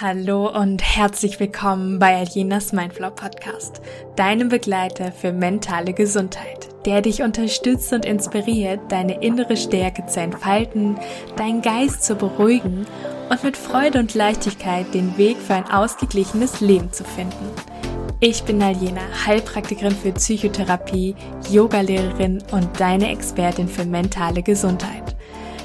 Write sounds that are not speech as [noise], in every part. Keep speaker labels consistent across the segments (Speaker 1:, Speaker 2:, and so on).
Speaker 1: Hallo und herzlich willkommen bei Aljenas Mindflow Podcast, deinem Begleiter für mentale Gesundheit, der dich unterstützt und inspiriert, deine innere Stärke zu entfalten, deinen Geist zu beruhigen und mit Freude und Leichtigkeit den Weg für ein ausgeglichenes Leben zu finden. Ich bin Aljena, Heilpraktikerin für Psychotherapie, Yogalehrerin und deine Expertin für mentale Gesundheit.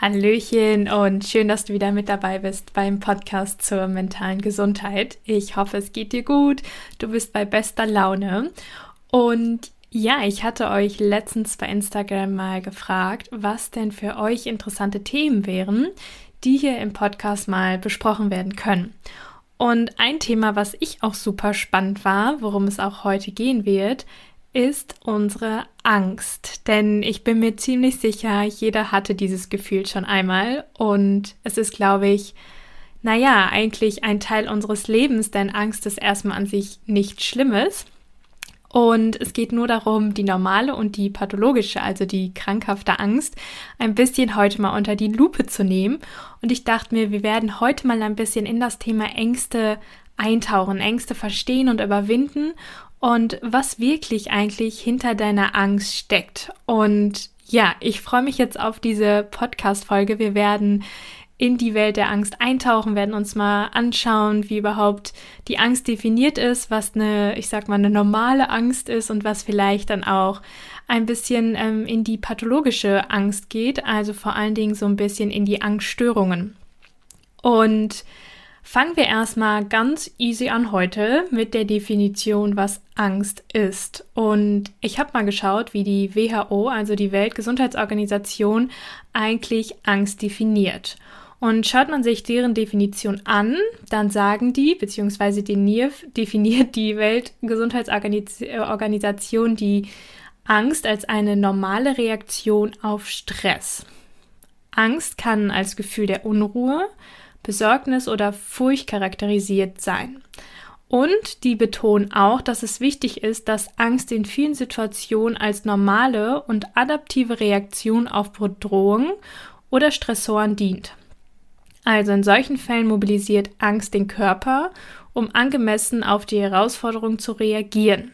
Speaker 1: Hallöchen und schön, dass du wieder mit dabei bist beim Podcast zur mentalen Gesundheit. Ich hoffe, es geht dir gut. Du bist bei bester Laune. Und ja, ich hatte euch letztens bei Instagram mal gefragt, was denn für euch interessante Themen wären, die hier im Podcast mal besprochen werden können. Und ein Thema, was ich auch super spannend war, worum es auch heute gehen wird, ist unsere Angst. Denn ich bin mir ziemlich sicher, jeder hatte dieses Gefühl schon einmal. Und es ist, glaube ich, naja, eigentlich ein Teil unseres Lebens, denn Angst ist erstmal an sich nichts Schlimmes. Und es geht nur darum, die normale und die pathologische, also die krankhafte Angst, ein bisschen heute mal unter die Lupe zu nehmen. Und ich dachte mir, wir werden heute mal ein bisschen in das Thema Ängste eintauchen, Ängste verstehen und überwinden und was wirklich eigentlich hinter deiner Angst steckt. Und ja, ich freue mich jetzt auf diese Podcast-Folge. Wir werden in die Welt der Angst eintauchen, werden uns mal anschauen, wie überhaupt die Angst definiert ist, was eine, ich sag mal, eine normale Angst ist und was vielleicht dann auch ein bisschen ähm, in die pathologische Angst geht, also vor allen Dingen so ein bisschen in die Angststörungen. Und Fangen wir erstmal ganz easy an heute mit der Definition, was Angst ist. Und ich habe mal geschaut, wie die WHO, also die Weltgesundheitsorganisation, eigentlich Angst definiert. Und schaut man sich deren Definition an, dann sagen die, beziehungsweise die NIRF [laughs] definiert die Weltgesundheitsorganisation die Angst als eine normale Reaktion auf Stress. Angst kann als Gefühl der Unruhe, Besorgnis oder Furcht charakterisiert sein. Und die betonen auch, dass es wichtig ist, dass Angst in vielen Situationen als normale und adaptive Reaktion auf Bedrohungen oder Stressoren dient. Also in solchen Fällen mobilisiert Angst den Körper, um angemessen auf die Herausforderung zu reagieren.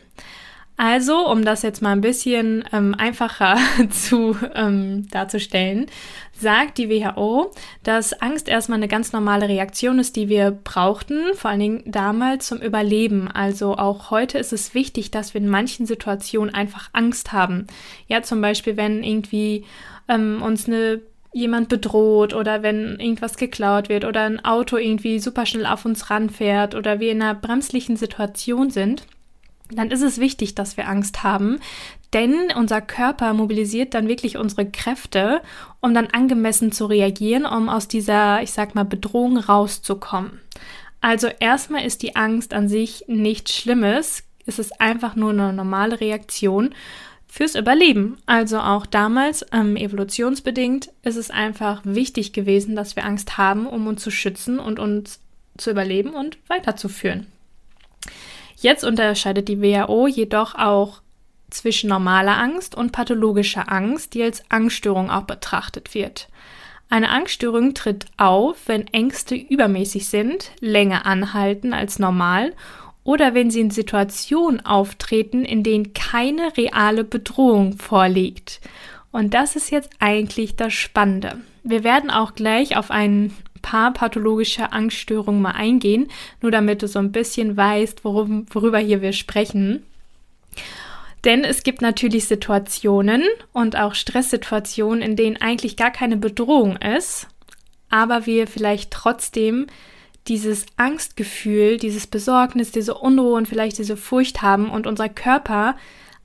Speaker 1: Also, um das jetzt mal ein bisschen ähm, einfacher [laughs] zu ähm, darzustellen, sagt die WHO, dass Angst erstmal eine ganz normale Reaktion ist, die wir brauchten, vor allen Dingen damals zum Überleben. Also auch heute ist es wichtig, dass wir in manchen Situationen einfach Angst haben. Ja, zum Beispiel, wenn irgendwie ähm, uns eine jemand bedroht oder wenn irgendwas geklaut wird oder ein Auto irgendwie super schnell auf uns ranfährt oder wir in einer bremslichen Situation sind dann ist es wichtig, dass wir Angst haben, denn unser Körper mobilisiert dann wirklich unsere Kräfte, um dann angemessen zu reagieren, um aus dieser, ich sag mal, Bedrohung rauszukommen. Also erstmal ist die Angst an sich nichts Schlimmes, es ist einfach nur eine normale Reaktion fürs Überleben. Also auch damals, ähm, evolutionsbedingt, ist es einfach wichtig gewesen, dass wir Angst haben, um uns zu schützen und uns zu überleben und weiterzuführen. Jetzt unterscheidet die WHO jedoch auch zwischen normaler Angst und pathologischer Angst, die als Angststörung auch betrachtet wird. Eine Angststörung tritt auf, wenn Ängste übermäßig sind, länger anhalten als normal oder wenn sie in Situationen auftreten, in denen keine reale Bedrohung vorliegt. Und das ist jetzt eigentlich das Spannende. Wir werden auch gleich auf einen paar pathologische Angststörungen mal eingehen, nur damit du so ein bisschen weißt, worum, worüber hier wir sprechen. Denn es gibt natürlich Situationen und auch Stresssituationen, in denen eigentlich gar keine Bedrohung ist, aber wir vielleicht trotzdem dieses Angstgefühl, dieses Besorgnis, diese Unruhe und vielleicht diese Furcht haben und unser Körper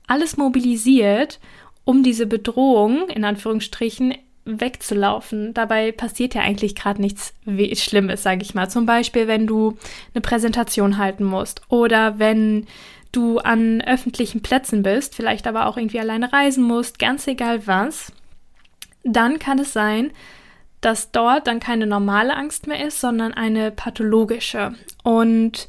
Speaker 1: alles mobilisiert, um diese Bedrohung in Anführungsstrichen wegzulaufen. Dabei passiert ja eigentlich gerade nichts Schlimmes, sage ich mal. Zum Beispiel, wenn du eine Präsentation halten musst oder wenn du an öffentlichen Plätzen bist, vielleicht aber auch irgendwie alleine reisen musst, ganz egal was, dann kann es sein, dass dort dann keine normale Angst mehr ist, sondern eine pathologische. Und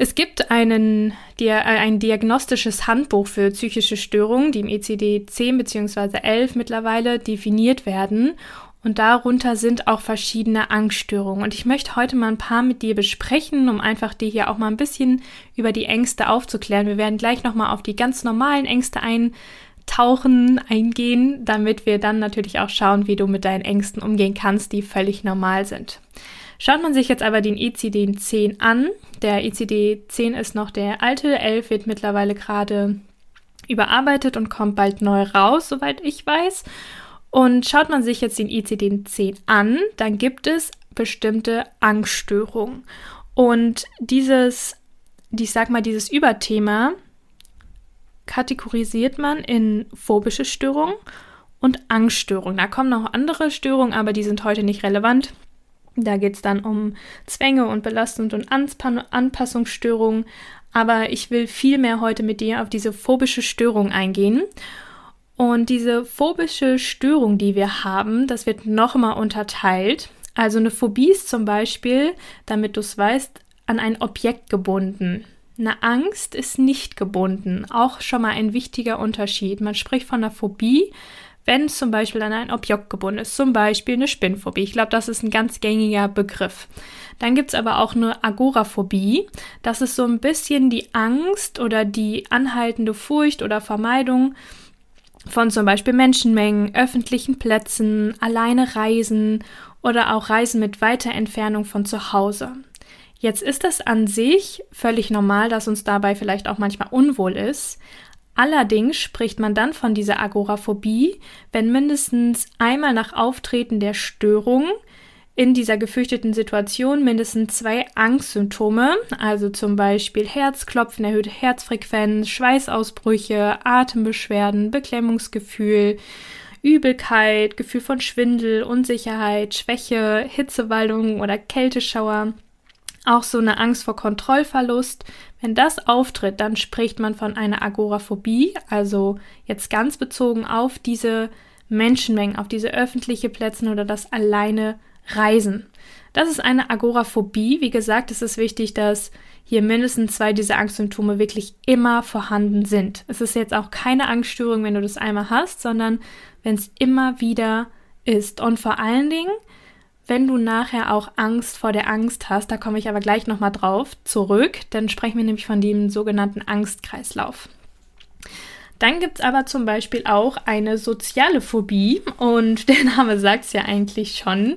Speaker 1: es gibt einen, äh, ein diagnostisches Handbuch für psychische Störungen, die im ECD 10 bzw. 11 mittlerweile definiert werden. Und darunter sind auch verschiedene Angststörungen. Und ich möchte heute mal ein paar mit dir besprechen, um einfach dir hier auch mal ein bisschen über die Ängste aufzuklären. Wir werden gleich nochmal auf die ganz normalen Ängste eintauchen, eingehen, damit wir dann natürlich auch schauen, wie du mit deinen Ängsten umgehen kannst, die völlig normal sind. Schaut man sich jetzt aber den ICD-10 an, der ICD-10 ist noch der alte, 11 wird mittlerweile gerade überarbeitet und kommt bald neu raus, soweit ich weiß. Und schaut man sich jetzt den ICD-10 an, dann gibt es bestimmte Angststörungen. Und dieses, ich sag mal, dieses Überthema kategorisiert man in phobische Störungen und Angststörungen. Da kommen noch andere Störungen, aber die sind heute nicht relevant. Da geht es dann um Zwänge und Belastung und Anpassungsstörungen. Aber ich will viel mehr heute mit dir auf diese phobische Störung eingehen. Und diese phobische Störung, die wir haben, das wird nochmal unterteilt. Also eine Phobie ist zum Beispiel, damit du es weißt, an ein Objekt gebunden. Eine Angst ist nicht gebunden. Auch schon mal ein wichtiger Unterschied. Man spricht von einer Phobie, wenn zum Beispiel an ein Objekt gebunden ist, zum Beispiel eine Spinnphobie. Ich glaube, das ist ein ganz gängiger Begriff. Dann gibt es aber auch eine Agoraphobie. Das ist so ein bisschen die Angst oder die anhaltende Furcht oder Vermeidung von zum Beispiel Menschenmengen, öffentlichen Plätzen, alleine Reisen oder auch Reisen mit weiter Entfernung von zu Hause. Jetzt ist es an sich völlig normal, dass uns dabei vielleicht auch manchmal unwohl ist, Allerdings spricht man dann von dieser Agoraphobie, wenn mindestens einmal nach Auftreten der Störung in dieser gefürchteten Situation mindestens zwei Angstsymptome, also zum Beispiel Herzklopfen, erhöhte Herzfrequenz, Schweißausbrüche, Atembeschwerden, Beklemmungsgefühl, Übelkeit, Gefühl von Schwindel, Unsicherheit, Schwäche, Hitzewallung oder Kälteschauer, auch so eine Angst vor Kontrollverlust, wenn das auftritt, dann spricht man von einer Agoraphobie, also jetzt ganz bezogen auf diese Menschenmengen, auf diese öffentliche Plätze oder das alleine Reisen. Das ist eine Agoraphobie. Wie gesagt, es ist wichtig, dass hier mindestens zwei dieser Angstsymptome wirklich immer vorhanden sind. Es ist jetzt auch keine Angststörung, wenn du das einmal hast, sondern wenn es immer wieder ist. Und vor allen Dingen, wenn du nachher auch Angst vor der Angst hast, da komme ich aber gleich nochmal drauf zurück, dann sprechen wir nämlich von dem sogenannten Angstkreislauf. Dann gibt es aber zum Beispiel auch eine soziale Phobie und [laughs] der Name sagt es ja eigentlich schon.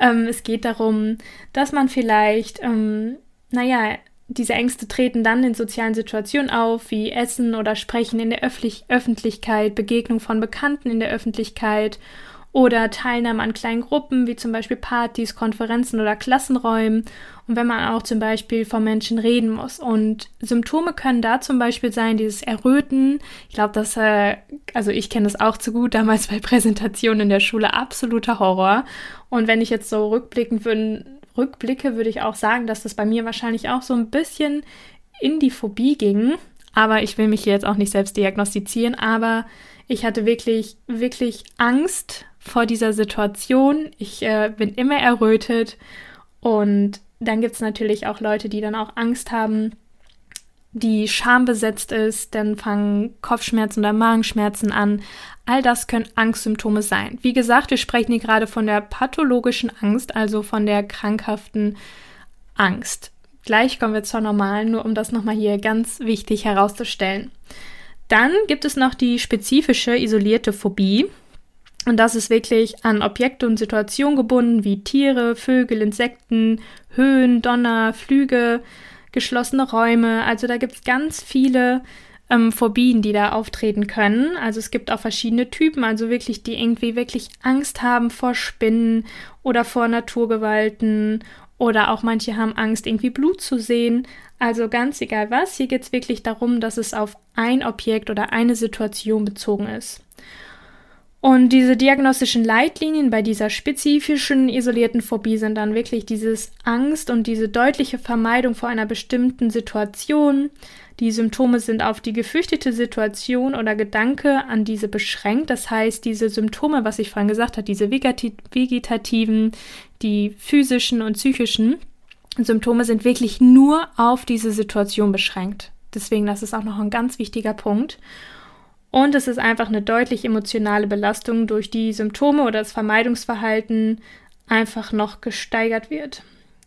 Speaker 1: Ähm, es geht darum, dass man vielleicht, ähm, naja, diese Ängste treten dann in sozialen Situationen auf, wie Essen oder Sprechen in der Öffentlich Öffentlichkeit, Begegnung von Bekannten in der Öffentlichkeit oder Teilnahme an kleinen Gruppen, wie zum Beispiel Partys, Konferenzen oder Klassenräumen und wenn man auch zum Beispiel vor Menschen reden muss. Und Symptome können da zum Beispiel sein, dieses Erröten. Ich glaube, dass, äh, also ich kenne das auch zu gut, damals bei Präsentationen in der Schule, absoluter Horror. Und wenn ich jetzt so rückblicken würde, rückblicke, würde ich auch sagen, dass das bei mir wahrscheinlich auch so ein bisschen in die Phobie ging. Aber ich will mich hier jetzt auch nicht selbst diagnostizieren, aber ich hatte wirklich, wirklich Angst vor dieser Situation. Ich äh, bin immer errötet und dann gibt es natürlich auch Leute, die dann auch Angst haben, die schambesetzt ist, dann fangen Kopfschmerzen oder Magenschmerzen an. All das können Angstsymptome sein. Wie gesagt, wir sprechen hier gerade von der pathologischen Angst, also von der krankhaften Angst. Gleich kommen wir zur normalen, nur um das nochmal hier ganz wichtig herauszustellen. Dann gibt es noch die spezifische isolierte Phobie. Und das ist wirklich an Objekte und Situationen gebunden, wie Tiere, Vögel, Insekten, Höhen, Donner, Flüge, geschlossene Räume. Also da gibt es ganz viele ähm, Phobien, die da auftreten können. Also es gibt auch verschiedene Typen, also wirklich, die irgendwie wirklich Angst haben vor Spinnen oder vor Naturgewalten oder auch manche haben Angst, irgendwie Blut zu sehen. Also ganz egal was, hier geht es wirklich darum, dass es auf ein Objekt oder eine Situation bezogen ist. Und diese diagnostischen Leitlinien bei dieser spezifischen isolierten Phobie sind dann wirklich dieses Angst und diese deutliche Vermeidung vor einer bestimmten Situation. Die Symptome sind auf die gefürchtete Situation oder Gedanke an diese beschränkt. Das heißt, diese Symptome, was ich vorhin gesagt habe, diese vegetativen, die physischen und psychischen Symptome sind wirklich nur auf diese Situation beschränkt. Deswegen, das ist auch noch ein ganz wichtiger Punkt. Und es ist einfach eine deutlich emotionale Belastung, durch die Symptome oder das Vermeidungsverhalten einfach noch gesteigert wird.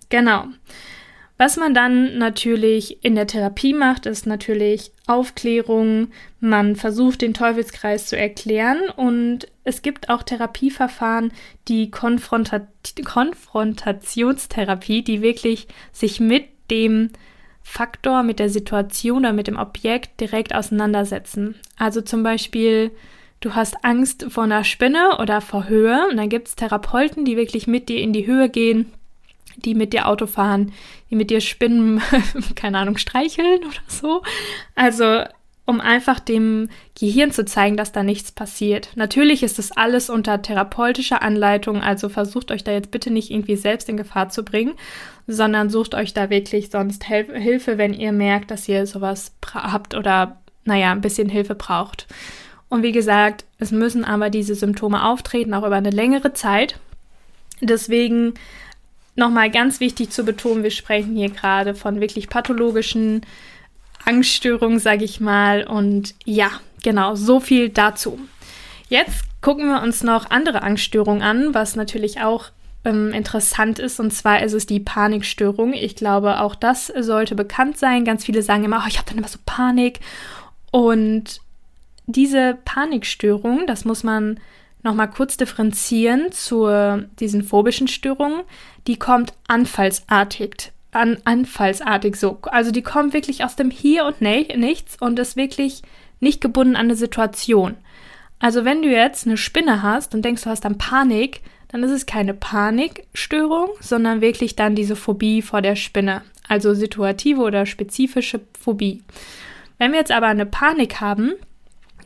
Speaker 1: Genau. Was man dann natürlich in der Therapie macht, ist natürlich Aufklärung. Man versucht den Teufelskreis zu erklären und es gibt auch Therapieverfahren, die Konfronta Konfrontationstherapie, die wirklich sich mit dem Faktor, mit der Situation oder mit dem Objekt direkt auseinandersetzen. Also zum Beispiel, du hast Angst vor einer Spinne oder vor Höhe und dann gibt es Therapeuten, die wirklich mit dir in die Höhe gehen, die mit dir Auto fahren, die mit dir Spinnen, [laughs] keine Ahnung, streicheln oder so. Also um einfach dem Gehirn zu zeigen, dass da nichts passiert. Natürlich ist das alles unter therapeutischer Anleitung, also versucht euch da jetzt bitte nicht irgendwie selbst in Gefahr zu bringen, sondern sucht euch da wirklich sonst Hel Hilfe, wenn ihr merkt, dass ihr sowas habt oder, naja, ein bisschen Hilfe braucht. Und wie gesagt, es müssen aber diese Symptome auftreten, auch über eine längere Zeit. Deswegen nochmal ganz wichtig zu betonen, wir sprechen hier gerade von wirklich pathologischen Angststörungen, sage ich mal. Und ja, genau, so viel dazu. Jetzt gucken wir uns noch andere Angststörungen an, was natürlich auch ähm, interessant ist. Und zwar ist es die Panikstörung. Ich glaube, auch das sollte bekannt sein. Ganz viele sagen immer, oh, ich habe dann immer so Panik. Und diese Panikstörung, das muss man nochmal kurz differenzieren zu diesen phobischen Störungen, die kommt anfallsartig. An, anfallsartig so. Also die kommt wirklich aus dem Hier und Nichts und ist wirklich nicht gebunden an eine Situation. Also wenn du jetzt eine Spinne hast und denkst, du hast dann Panik, dann ist es keine Panikstörung, sondern wirklich dann diese Phobie vor der Spinne. Also situative oder spezifische Phobie. Wenn wir jetzt aber eine Panik haben,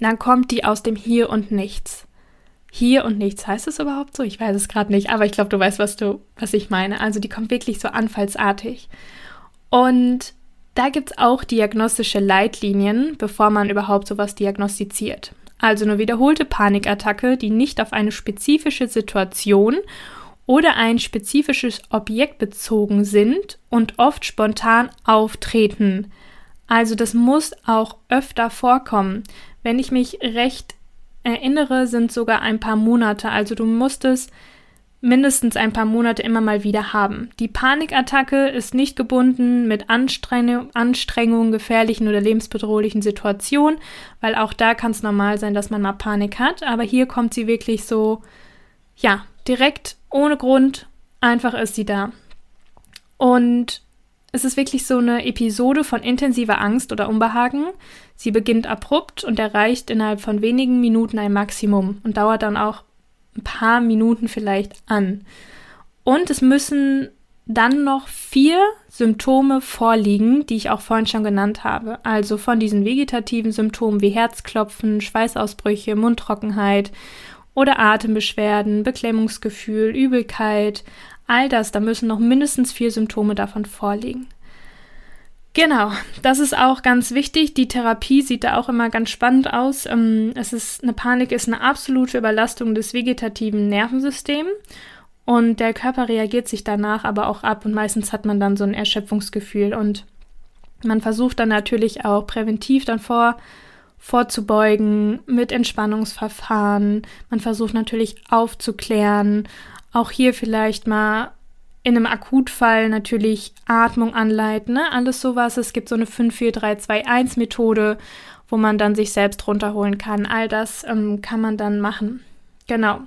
Speaker 1: dann kommt die aus dem Hier und Nichts. Hier und Nichts heißt es überhaupt so? Ich weiß es gerade nicht, aber ich glaube, du weißt, was du, was ich meine. Also die kommt wirklich so anfallsartig. Und da gibt es auch diagnostische Leitlinien, bevor man überhaupt sowas diagnostiziert. Also eine wiederholte Panikattacke, die nicht auf eine spezifische Situation oder ein spezifisches Objekt bezogen sind und oft spontan auftreten. Also das muss auch öfter vorkommen. Wenn ich mich recht erinnere, sind sogar ein paar Monate. Also du musst es mindestens ein paar Monate immer mal wieder haben. Die Panikattacke ist nicht gebunden mit Anstreng Anstrengungen, gefährlichen oder lebensbedrohlichen Situationen, weil auch da kann es normal sein, dass man mal Panik hat. Aber hier kommt sie wirklich so, ja, direkt, ohne Grund, einfach ist sie da. Und es ist wirklich so eine Episode von intensiver Angst oder Unbehagen. Sie beginnt abrupt und erreicht innerhalb von wenigen Minuten ein Maximum und dauert dann auch ein paar Minuten vielleicht an. Und es müssen dann noch vier Symptome vorliegen, die ich auch vorhin schon genannt habe. Also von diesen vegetativen Symptomen wie Herzklopfen, Schweißausbrüche, Mundtrockenheit oder Atembeschwerden, Beklemmungsgefühl, Übelkeit, All das, da müssen noch mindestens vier Symptome davon vorliegen. Genau, das ist auch ganz wichtig. Die Therapie sieht da auch immer ganz spannend aus. Ähm, es ist eine Panik ist eine absolute Überlastung des vegetativen Nervensystems und der Körper reagiert sich danach aber auch ab und meistens hat man dann so ein Erschöpfungsgefühl und man versucht dann natürlich auch präventiv dann vor vorzubeugen mit Entspannungsverfahren. Man versucht natürlich aufzuklären auch hier vielleicht mal in einem Akutfall natürlich Atmung anleiten, ne? alles sowas. Es gibt so eine 5-4-3-2-1-Methode, wo man dann sich selbst runterholen kann. All das ähm, kann man dann machen. Genau.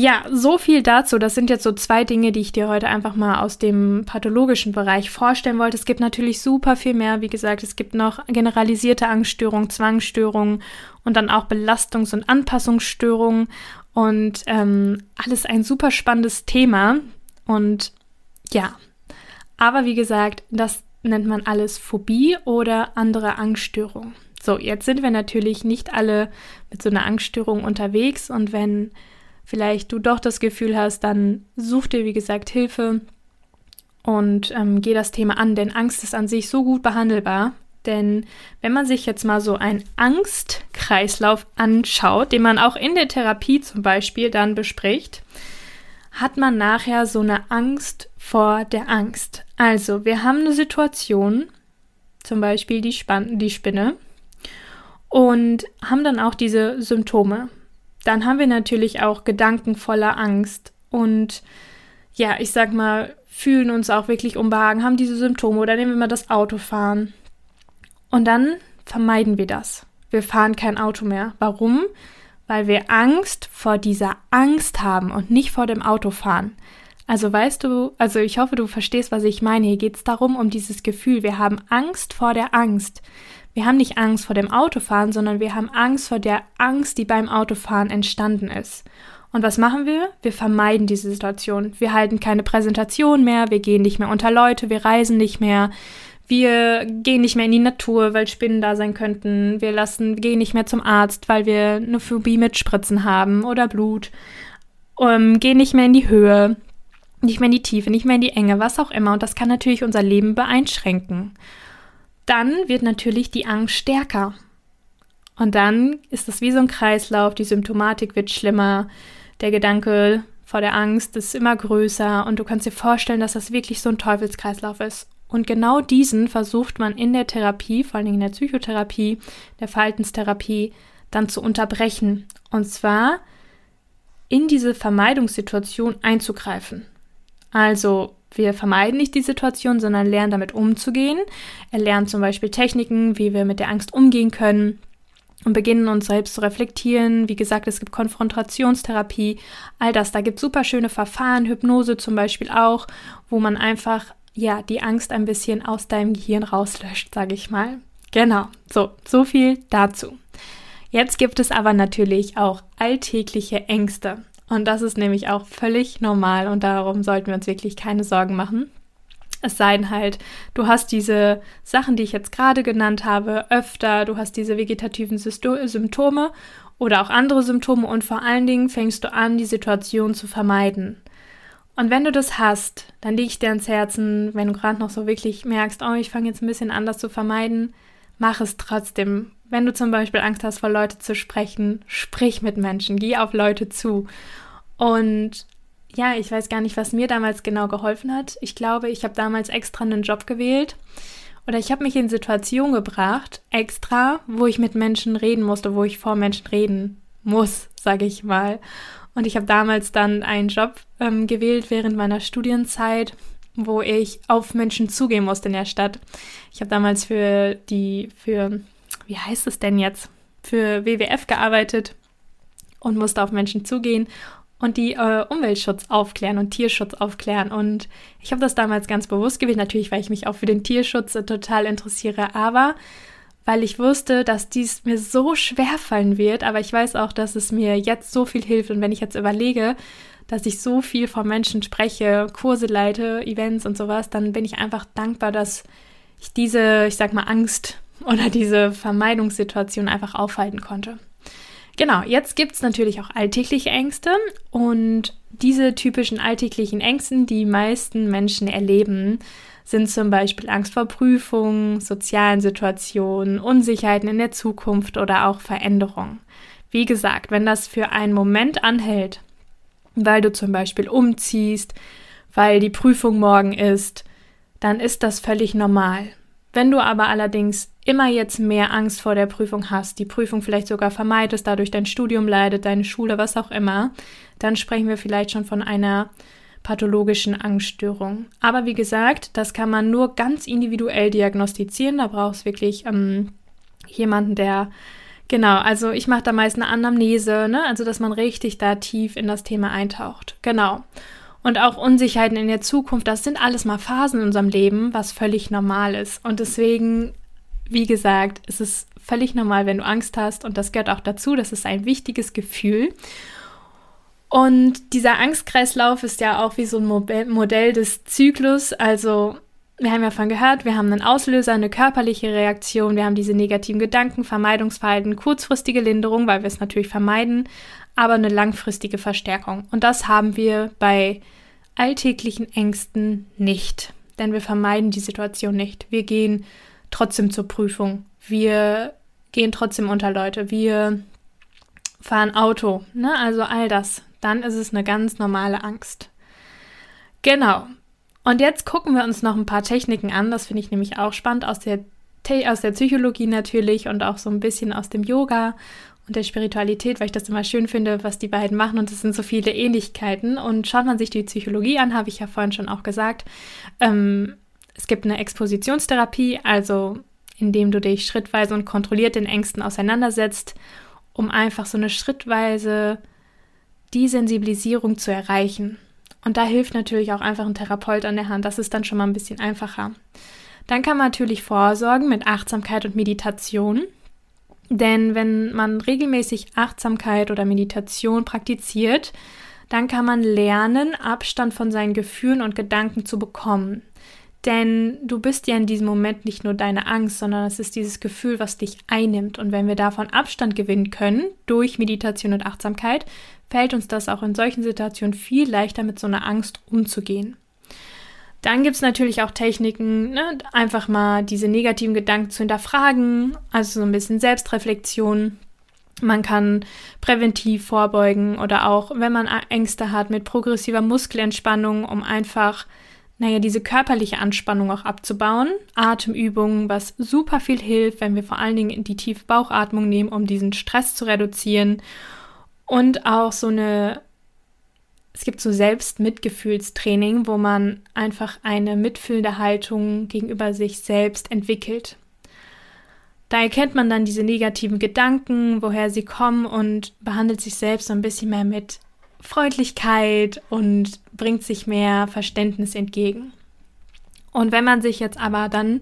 Speaker 1: Ja, so viel dazu. Das sind jetzt so zwei Dinge, die ich dir heute einfach mal aus dem pathologischen Bereich vorstellen wollte. Es gibt natürlich super viel mehr. Wie gesagt, es gibt noch generalisierte Angststörungen, Zwangsstörungen und dann auch Belastungs- und Anpassungsstörungen. Und ähm, alles ein super spannendes Thema. Und ja, aber wie gesagt, das nennt man alles Phobie oder andere Angststörung. So, jetzt sind wir natürlich nicht alle mit so einer Angststörung unterwegs und wenn vielleicht du doch das Gefühl hast, dann such dir, wie gesagt, Hilfe und ähm, geh das Thema an, denn Angst ist an sich so gut behandelbar. Denn wenn man sich jetzt mal so einen Angstkreislauf anschaut, den man auch in der Therapie zum Beispiel dann bespricht, hat man nachher so eine Angst vor der Angst. Also, wir haben eine Situation, zum Beispiel die, Span die Spinne, und haben dann auch diese Symptome. Dann haben wir natürlich auch Gedanken voller Angst und ja, ich sag mal, fühlen uns auch wirklich unbehagen, haben diese Symptome oder nehmen wir mal das Autofahren. Und dann vermeiden wir das. Wir fahren kein Auto mehr. Warum? Weil wir Angst vor dieser Angst haben und nicht vor dem Autofahren. Also weißt du, also ich hoffe, du verstehst, was ich meine. Hier geht es darum, um dieses Gefühl. Wir haben Angst vor der Angst. Wir haben nicht Angst vor dem Autofahren, sondern wir haben Angst vor der Angst, die beim Autofahren entstanden ist. Und was machen wir? Wir vermeiden diese Situation. Wir halten keine Präsentation mehr, wir gehen nicht mehr unter Leute, wir reisen nicht mehr, wir gehen nicht mehr in die Natur, weil Spinnen da sein könnten. Wir lassen, gehen nicht mehr zum Arzt, weil wir eine Phobie mit Spritzen haben oder Blut. Ähm, gehen nicht mehr in die Höhe, nicht mehr in die Tiefe, nicht mehr in die Enge, was auch immer. Und das kann natürlich unser Leben beeinschränken. Dann wird natürlich die Angst stärker. Und dann ist das wie so ein Kreislauf, die Symptomatik wird schlimmer, der Gedanke vor der Angst ist immer größer und du kannst dir vorstellen, dass das wirklich so ein Teufelskreislauf ist. Und genau diesen versucht man in der Therapie, vor allen Dingen in der Psychotherapie, der Verhaltenstherapie, dann zu unterbrechen. Und zwar in diese Vermeidungssituation einzugreifen. Also wir vermeiden nicht die Situation, sondern lernen damit umzugehen. Er lernt zum Beispiel Techniken, wie wir mit der Angst umgehen können und beginnen uns selbst zu reflektieren. Wie gesagt, es gibt Konfrontationstherapie, all das. Da gibt es super schöne Verfahren, Hypnose zum Beispiel auch, wo man einfach ja die Angst ein bisschen aus deinem Gehirn rauslöscht, sage ich mal. Genau, so, so viel dazu. Jetzt gibt es aber natürlich auch alltägliche Ängste. Und das ist nämlich auch völlig normal und darum sollten wir uns wirklich keine Sorgen machen. Es sei denn halt, du hast diese Sachen, die ich jetzt gerade genannt habe, öfter, du hast diese vegetativen Symptome oder auch andere Symptome und vor allen Dingen fängst du an, die Situation zu vermeiden. Und wenn du das hast, dann liege ich dir ans Herzen, wenn du gerade noch so wirklich merkst, oh, ich fange jetzt ein bisschen anders zu vermeiden, mach es trotzdem. Wenn du zum Beispiel Angst hast, vor Leute zu sprechen, sprich mit Menschen, geh auf Leute zu. Und ja, ich weiß gar nicht, was mir damals genau geholfen hat. Ich glaube, ich habe damals extra einen Job gewählt oder ich habe mich in Situationen gebracht, extra, wo ich mit Menschen reden musste, wo ich vor Menschen reden muss, sage ich mal. Und ich habe damals dann einen Job ähm, gewählt während meiner Studienzeit, wo ich auf Menschen zugehen musste in der Stadt. Ich habe damals für die, für, wie heißt es denn jetzt? Für WWF gearbeitet und musste auf Menschen zugehen und die äh, Umweltschutz aufklären und Tierschutz aufklären. Und ich habe das damals ganz bewusst gewählt, natürlich, weil ich mich auch für den Tierschutz äh, total interessiere, aber weil ich wusste, dass dies mir so schwer fallen wird, aber ich weiß auch, dass es mir jetzt so viel hilft. Und wenn ich jetzt überlege, dass ich so viel von Menschen spreche, Kurse leite, Events und sowas, dann bin ich einfach dankbar, dass ich diese, ich sag mal, Angst oder diese Vermeidungssituation einfach aufhalten konnte. Genau, jetzt gibt es natürlich auch alltägliche Ängste und diese typischen alltäglichen Ängsten, die meisten Menschen erleben, sind zum Beispiel Angst vor Prüfungen, sozialen Situationen, Unsicherheiten in der Zukunft oder auch Veränderungen. Wie gesagt, wenn das für einen Moment anhält, weil du zum Beispiel umziehst, weil die Prüfung morgen ist, dann ist das völlig normal. Wenn du aber allerdings immer jetzt mehr Angst vor der Prüfung hast, die Prüfung vielleicht sogar vermeidest, dadurch dein Studium leidet, deine Schule, was auch immer, dann sprechen wir vielleicht schon von einer pathologischen Angststörung. Aber wie gesagt, das kann man nur ganz individuell diagnostizieren. Da brauchst du wirklich ähm, jemanden, der Genau, also ich mache da meist eine Anamnese, ne? also dass man richtig da tief in das Thema eintaucht. Genau. Und auch Unsicherheiten in der Zukunft, das sind alles mal Phasen in unserem Leben, was völlig normal ist. Und deswegen, wie gesagt, ist es völlig normal, wenn du Angst hast. Und das gehört auch dazu. Das ist ein wichtiges Gefühl. Und dieser Angstkreislauf ist ja auch wie so ein Modell des Zyklus. Also wir haben ja von gehört, wir haben einen Auslöser, eine körperliche Reaktion, wir haben diese negativen Gedanken, Vermeidungsverhalten, kurzfristige Linderung, weil wir es natürlich vermeiden, aber eine langfristige Verstärkung. Und das haben wir bei alltäglichen Ängsten nicht, denn wir vermeiden die Situation nicht. Wir gehen trotzdem zur Prüfung. Wir gehen trotzdem unter Leute. Wir fahren Auto, ne? Also all das. Dann ist es eine ganz normale Angst. Genau. Und jetzt gucken wir uns noch ein paar Techniken an. Das finde ich nämlich auch spannend aus der, aus der Psychologie natürlich und auch so ein bisschen aus dem Yoga und der Spiritualität, weil ich das immer schön finde, was die beiden machen. Und es sind so viele Ähnlichkeiten. Und schaut man sich die Psychologie an, habe ich ja vorhin schon auch gesagt. Ähm, es gibt eine Expositionstherapie, also indem du dich schrittweise und kontrolliert den Ängsten auseinandersetzt, um einfach so eine schrittweise Desensibilisierung zu erreichen. Und da hilft natürlich auch einfach ein Therapeut an der Hand. Das ist dann schon mal ein bisschen einfacher. Dann kann man natürlich vorsorgen mit Achtsamkeit und Meditation. Denn wenn man regelmäßig Achtsamkeit oder Meditation praktiziert, dann kann man lernen, Abstand von seinen Gefühlen und Gedanken zu bekommen. Denn du bist ja in diesem Moment nicht nur deine Angst, sondern es ist dieses Gefühl, was dich einnimmt. Und wenn wir davon Abstand gewinnen können, durch Meditation und Achtsamkeit, fällt uns das auch in solchen Situationen viel leichter mit so einer Angst umzugehen. Dann gibt es natürlich auch Techniken, ne? einfach mal diese negativen Gedanken zu hinterfragen, also so ein bisschen Selbstreflexion. Man kann präventiv vorbeugen oder auch, wenn man Ängste hat, mit progressiver Muskelentspannung, um einfach naja, diese körperliche Anspannung auch abzubauen. Atemübungen, was super viel hilft, wenn wir vor allen Dingen die tiefe Bauchatmung nehmen, um diesen Stress zu reduzieren. Und auch so eine, es gibt so Selbstmitgefühlstraining, wo man einfach eine mitfühlende Haltung gegenüber sich selbst entwickelt. Da erkennt man dann diese negativen Gedanken, woher sie kommen und behandelt sich selbst so ein bisschen mehr mit Freundlichkeit und bringt sich mehr Verständnis entgegen. Und wenn man sich jetzt aber dann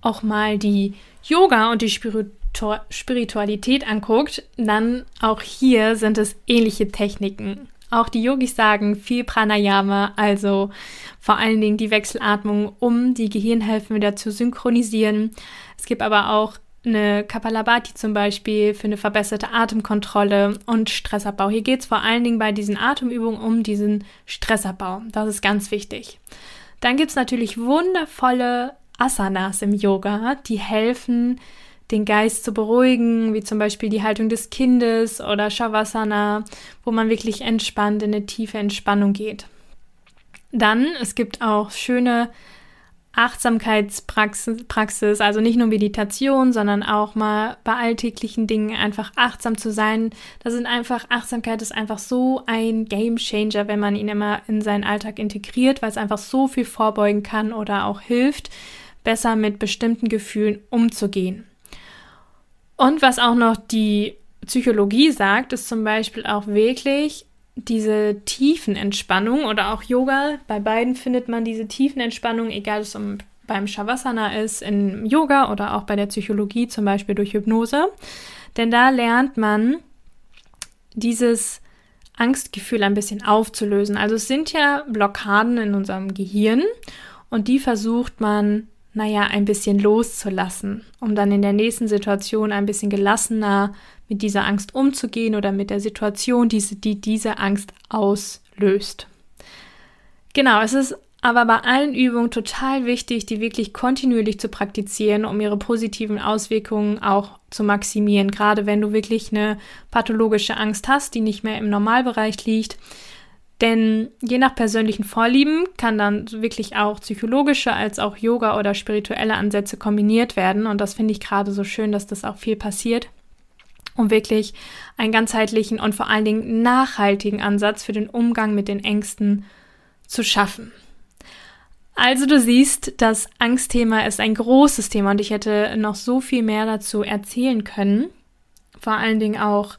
Speaker 1: auch mal die Yoga und die Spiritualität anguckt, dann auch hier sind es ähnliche Techniken. Auch die Yogis sagen viel Pranayama, also vor allen Dingen die Wechselatmung, um die Gehirnhälften wieder zu synchronisieren. Es gibt aber auch eine Kapalabhati zum Beispiel für eine verbesserte Atemkontrolle und Stressabbau. Hier geht es vor allen Dingen bei diesen Atemübungen um diesen Stressabbau. Das ist ganz wichtig. Dann gibt es natürlich wundervolle Asanas im Yoga, die helfen, den Geist zu beruhigen, wie zum Beispiel die Haltung des Kindes oder Shavasana, wo man wirklich entspannt in eine tiefe Entspannung geht. Dann, es gibt auch schöne Achtsamkeitspraxis, also nicht nur Meditation, sondern auch mal bei alltäglichen Dingen einfach achtsam zu sein. Das sind einfach, Achtsamkeit ist einfach so ein Game Changer, wenn man ihn immer in seinen Alltag integriert, weil es einfach so viel vorbeugen kann oder auch hilft, besser mit bestimmten Gefühlen umzugehen. Und was auch noch die Psychologie sagt, ist zum Beispiel auch wirklich diese Tiefenentspannung oder auch Yoga. Bei beiden findet man diese Tiefenentspannung, egal ob es um, beim Shavasana ist, im Yoga oder auch bei der Psychologie, zum Beispiel durch Hypnose. Denn da lernt man dieses Angstgefühl ein bisschen aufzulösen. Also es sind ja Blockaden in unserem Gehirn und die versucht man, naja, ein bisschen loszulassen, um dann in der nächsten Situation ein bisschen gelassener mit dieser Angst umzugehen oder mit der Situation, die, die diese Angst auslöst. Genau, es ist aber bei allen Übungen total wichtig, die wirklich kontinuierlich zu praktizieren, um ihre positiven Auswirkungen auch zu maximieren. Gerade wenn du wirklich eine pathologische Angst hast, die nicht mehr im Normalbereich liegt. Denn je nach persönlichen Vorlieben kann dann wirklich auch psychologische als auch Yoga oder spirituelle Ansätze kombiniert werden. Und das finde ich gerade so schön, dass das auch viel passiert um wirklich einen ganzheitlichen und vor allen Dingen nachhaltigen Ansatz für den Umgang mit den Ängsten zu schaffen. Also du siehst, das Angstthema ist ein großes Thema und ich hätte noch so viel mehr dazu erzählen können. Vor allen Dingen auch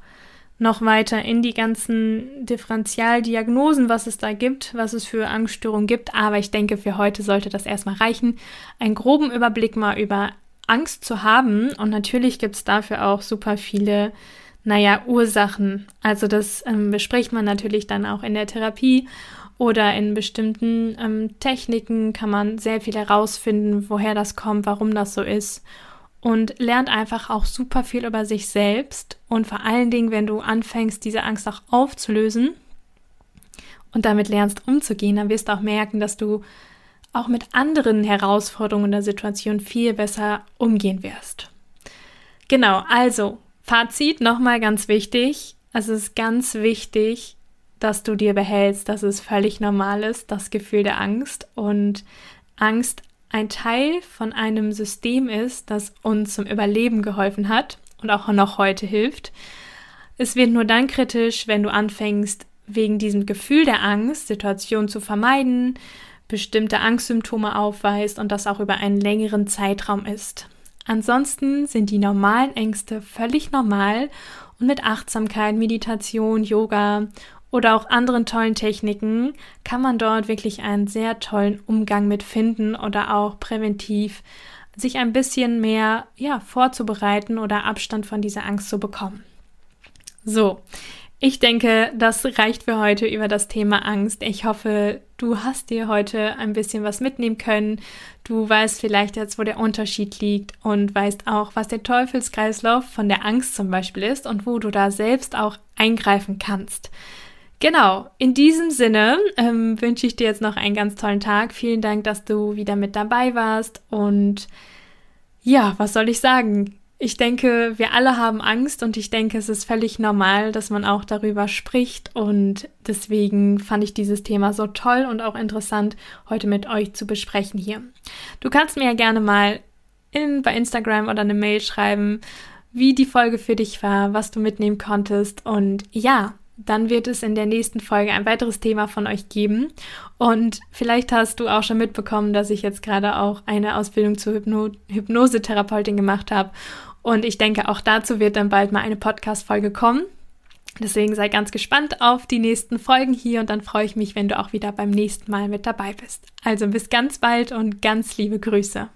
Speaker 1: noch weiter in die ganzen Differentialdiagnosen, was es da gibt, was es für Angststörungen gibt. Aber ich denke, für heute sollte das erstmal reichen. Einen groben Überblick mal über Angst zu haben. Und natürlich gibt es dafür auch super viele, naja, Ursachen. Also das ähm, bespricht man natürlich dann auch in der Therapie. oder in bestimmten ähm, Techniken kann man sehr viel herausfinden, woher das kommt, warum das so ist und lernt einfach auch super viel über sich selbst und vor allen Dingen, wenn du anfängst, diese Angst auch aufzulösen und damit lernst umzugehen, dann wirst du auch merken, dass du auch mit anderen Herausforderungen der Situation viel besser umgehen wirst. Genau, also Fazit nochmal ganz wichtig. Es ist ganz wichtig, dass du dir behältst, dass es völlig normal ist, das Gefühl der Angst und Angst ein Teil von einem System ist, das uns zum Überleben geholfen hat und auch noch heute hilft. Es wird nur dann kritisch, wenn du anfängst, wegen diesem Gefühl der Angst Situationen zu vermeiden, bestimmte Angstsymptome aufweist und das auch über einen längeren Zeitraum ist. Ansonsten sind die normalen Ängste völlig normal und mit Achtsamkeit, Meditation, Yoga oder auch anderen tollen Techniken kann man dort wirklich einen sehr tollen Umgang mit finden oder auch präventiv sich ein bisschen mehr ja, vorzubereiten oder Abstand von dieser Angst zu bekommen. So, ich denke, das reicht für heute über das Thema Angst. Ich hoffe, du hast dir heute ein bisschen was mitnehmen können. Du weißt vielleicht jetzt, wo der Unterschied liegt und weißt auch, was der Teufelskreislauf von der Angst zum Beispiel ist und wo du da selbst auch eingreifen kannst. Genau, in diesem Sinne ähm, wünsche ich dir jetzt noch einen ganz tollen Tag. Vielen Dank, dass du wieder mit dabei warst. Und ja, was soll ich sagen? Ich denke, wir alle haben Angst und ich denke, es ist völlig normal, dass man auch darüber spricht. Und deswegen fand ich dieses Thema so toll und auch interessant, heute mit euch zu besprechen hier. Du kannst mir ja gerne mal in, bei Instagram oder eine Mail schreiben, wie die Folge für dich war, was du mitnehmen konntest. Und ja, dann wird es in der nächsten Folge ein weiteres Thema von euch geben. Und vielleicht hast du auch schon mitbekommen, dass ich jetzt gerade auch eine Ausbildung zur Hypno Hypnosetherapeutin gemacht habe. Und ich denke, auch dazu wird dann bald mal eine Podcast-Folge kommen. Deswegen sei ganz gespannt auf die nächsten Folgen hier und dann freue ich mich, wenn du auch wieder beim nächsten Mal mit dabei bist. Also bis ganz bald und ganz liebe Grüße.